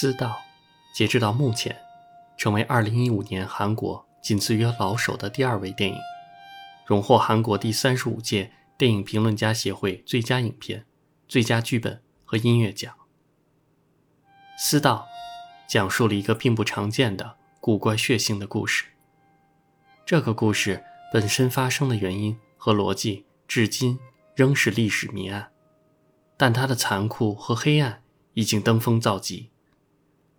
私道，截至到目前，成为2015年韩国仅次于《老手》的第二位电影，荣获韩国第三十五届电影评论家协会最佳影片、最佳剧本和音乐奖。私道讲述了一个并不常见的古怪血腥的故事。这个故事本身发生的原因和逻辑，至今仍是历史谜案。但它的残酷和黑暗已经登峰造极。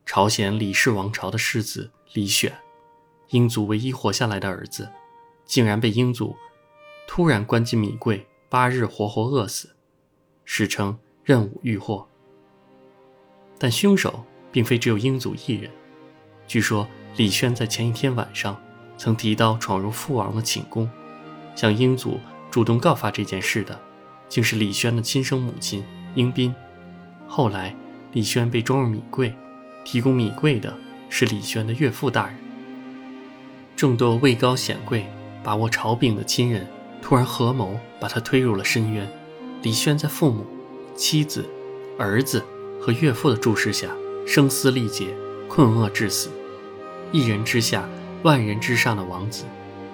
朝鲜李氏王朝的世子李选，英祖唯一活下来的儿子，竟然被英祖突然关进米柜，八日活活饿死，史称任务遇祸。但凶手并非只有英祖一人。据说李轩在前一天晚上曾提刀闯入父王的寝宫，向英祖主动告发这件事的。竟是李轩的亲生母亲英斌。后来，李轩被装入米柜，提供米贵的是李轩的岳父大人。众多位高显贵、把握朝柄的亲人突然合谋，把他推入了深渊。李轩在父母、妻子、儿子和岳父的注视下，声嘶力竭，困厄致死。一人之下，万人之上的王子，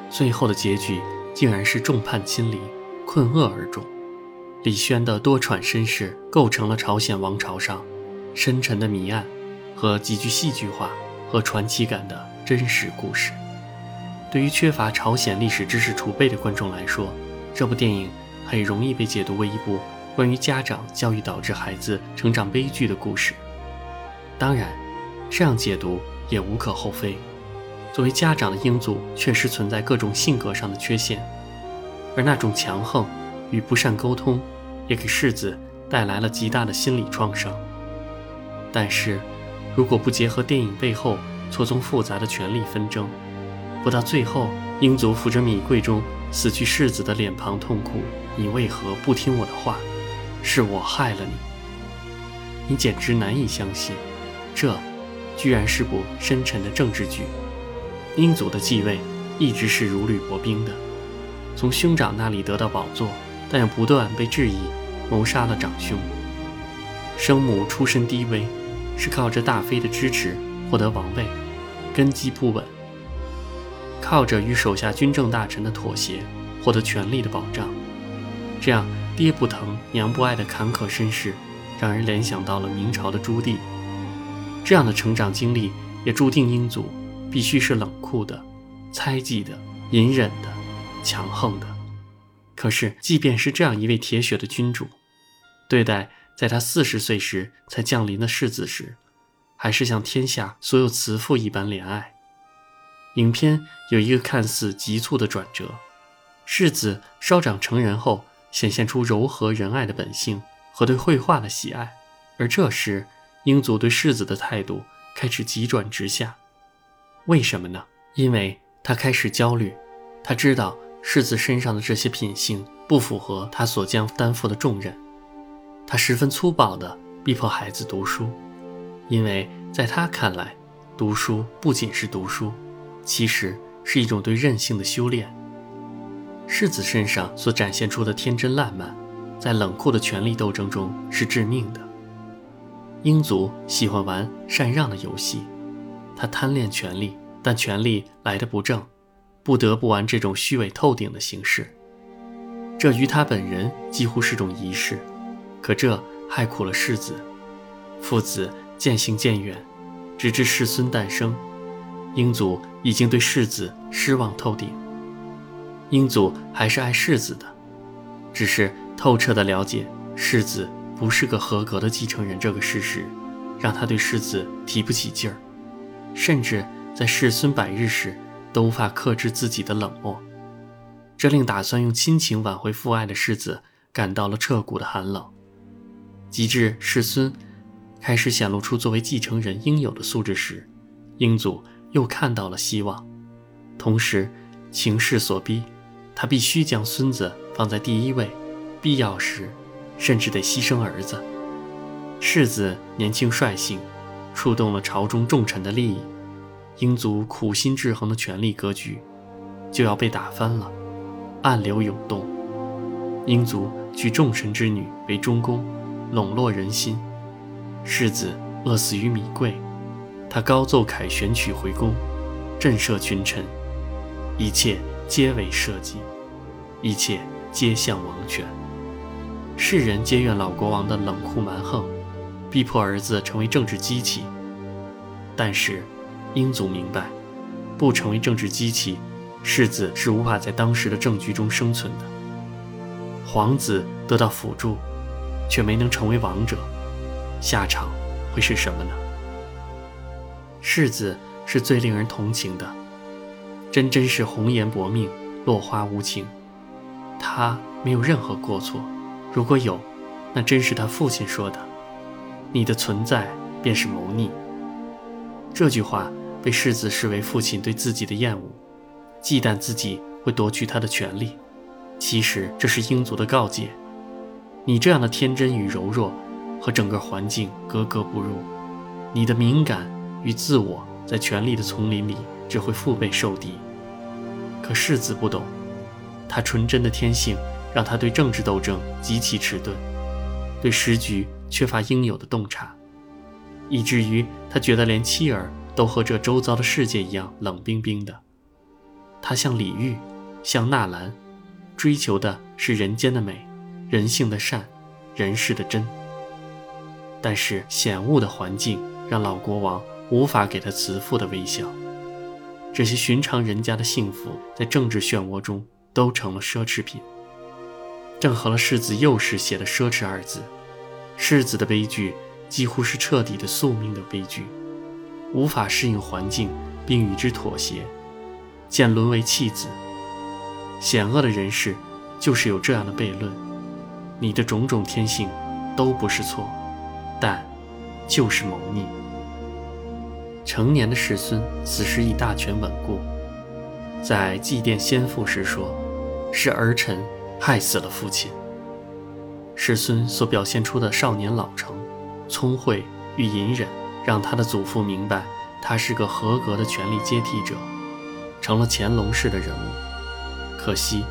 最后的结局竟然是众叛亲离，困厄而终。李轩的多舛身世构成了朝鲜王朝上深沉的谜案和极具戏剧化和传奇感的真实故事。对于缺乏朝鲜历史知识储备的观众来说，这部电影很容易被解读为一部关于家长教育导致孩子成长悲剧的故事。当然，这样解读也无可厚非。作为家长的英祖确实存在各种性格上的缺陷，而那种强横。与不善沟通，也给世子带来了极大的心理创伤。但是，如果不结合电影背后错综复杂的权力纷争，不到最后，英祖抚着米柜中死去世子的脸庞痛哭：“你为何不听我的话？是我害了你。”你简直难以相信，这居然是部深沉的政治剧。英祖的继位一直是如履薄冰的，从兄长那里得到宝座。但又不断被质疑谋杀了长兄。生母出身低微，是靠着大妃的支持获得王位，根基不稳；靠着与手下军政大臣的妥协获得权力的保障。这样爹不疼娘不爱的坎坷身世，让人联想到了明朝的朱棣。这样的成长经历也注定英祖必须是冷酷的、猜忌的、隐忍的、强横的。可是，即便是这样一位铁血的君主，对待在他四十岁时才降临的世子时，还是像天下所有慈父一般怜爱。影片有一个看似急促的转折：世子稍长成人后，显现出柔和仁爱的本性和对绘画的喜爱，而这时，英祖对世子的态度开始急转直下。为什么呢？因为他开始焦虑，他知道。世子身上的这些品性不符合他所将担负的重任，他十分粗暴地逼迫孩子读书，因为在他看来，读书不仅是读书，其实是一种对任性的修炼。世子身上所展现出的天真烂漫，在冷酷的权力斗争中是致命的。英祖喜欢玩禅让的游戏，他贪恋权力，但权力来的不正。不得不玩这种虚伪透顶的形式，这于他本人几乎是种仪式，可这害苦了世子。父子渐行渐远，直至世孙诞生，英祖已经对世子失望透顶。英祖还是爱世子的，只是透彻的了解世子不是个合格的继承人这个事实，让他对世子提不起劲儿，甚至在世孙百日时。都无法克制自己的冷漠，这令打算用亲情挽回父爱的世子感到了彻骨的寒冷。及至世孙开始显露出作为继承人应有的素质时，英祖又看到了希望。同时，情势所逼，他必须将孙子放在第一位，必要时甚至得牺牲儿子。世子年轻率性，触动了朝中重臣的利益。英祖苦心制衡的权力格局就要被打翻了，暗流涌动。英祖娶重臣之女为中宫，笼络人心。世子饿死于米贵。他高奏凯旋曲回宫，震慑群臣，一切皆为社稷，一切皆向王权。世人皆怨老国王的冷酷蛮横，逼迫儿子成为政治机器。但是，英祖明白，不成为政治机器，世子是无法在当时的政局中生存的。皇子得到辅助，却没能成为王者，下场会是什么呢？世子是最令人同情的，真真是红颜薄命，落花无情。他没有任何过错，如果有，那真是他父亲说的：“你的存在便是谋逆。”这句话被世子视为父亲对自己的厌恶，忌惮自己会夺去他的权利。其实这是英族的告诫：你这样的天真与柔弱，和整个环境格格不入，你的敏感。与自我在权力的丛林里只会腹背受敌。可世子不懂，他纯真的天性让他对政治斗争极其迟钝，对时局缺乏应有的洞察，以至于他觉得连妻儿都和这周遭的世界一样冷冰冰的。他像李煜，像纳兰，追求的是人间的美，人性的善，人世的真。但是险恶的环境让老国王。无法给他慈父的微笑，这些寻常人家的幸福，在政治漩涡中都成了奢侈品。正合了世子幼时写的“奢侈”二字。世子的悲剧几乎是彻底的宿命的悲剧，无法适应环境并与之妥协，渐沦为弃子。险恶的人世就是有这样的悖论：你的种种天性都不是错，但就是谋逆。成年的世孙此时已大权稳固，在祭奠先父时说：“是儿臣害死了父亲。”世孙所表现出的少年老成、聪慧与隐忍，让他的祖父明白他是个合格的权力接替者，成了乾隆式的人物。可惜，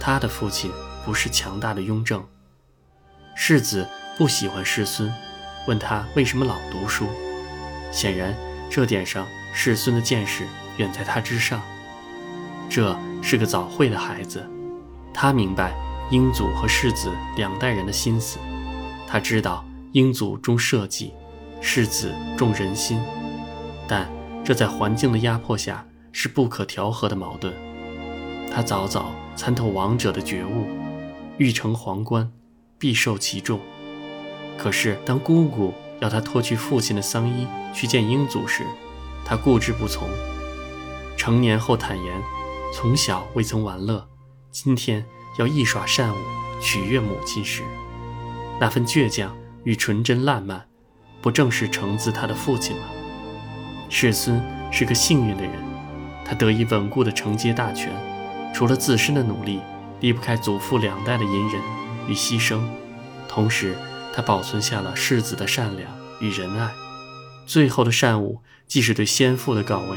他的父亲不是强大的雍正。世子不喜欢世孙，问他为什么老读书，显然。这点上，世孙的见识远在他之上。这是个早慧的孩子，他明白英祖和世子两代人的心思。他知道英祖重社稷，世子重人心，但这在环境的压迫下是不可调和的矛盾。他早早参透王者的觉悟，欲成皇冠，必受其重。可是当姑姑。要他脱去父亲的丧衣去见英祖时，他固执不从。成年后坦言，从小未曾玩乐，今天要一耍善舞取悦母亲时，那份倔强与纯真烂漫，不正是承自他的父亲吗？世孙是个幸运的人，他得以稳固地承接大权，除了自身的努力，离不开祖父两代的隐忍与牺牲，同时。他保存下了世子的善良与仁爱，最后的善舞既是对先父的告慰，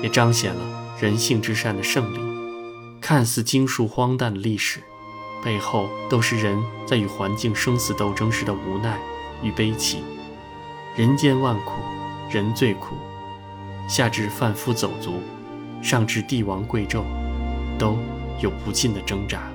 也彰显了人性之善的胜利。看似经术荒诞的历史，背后都是人在与环境生死斗争时的无奈与悲戚。人间万苦，人最苦。下至贩夫走卒，上至帝王贵胄，都有不尽的挣扎。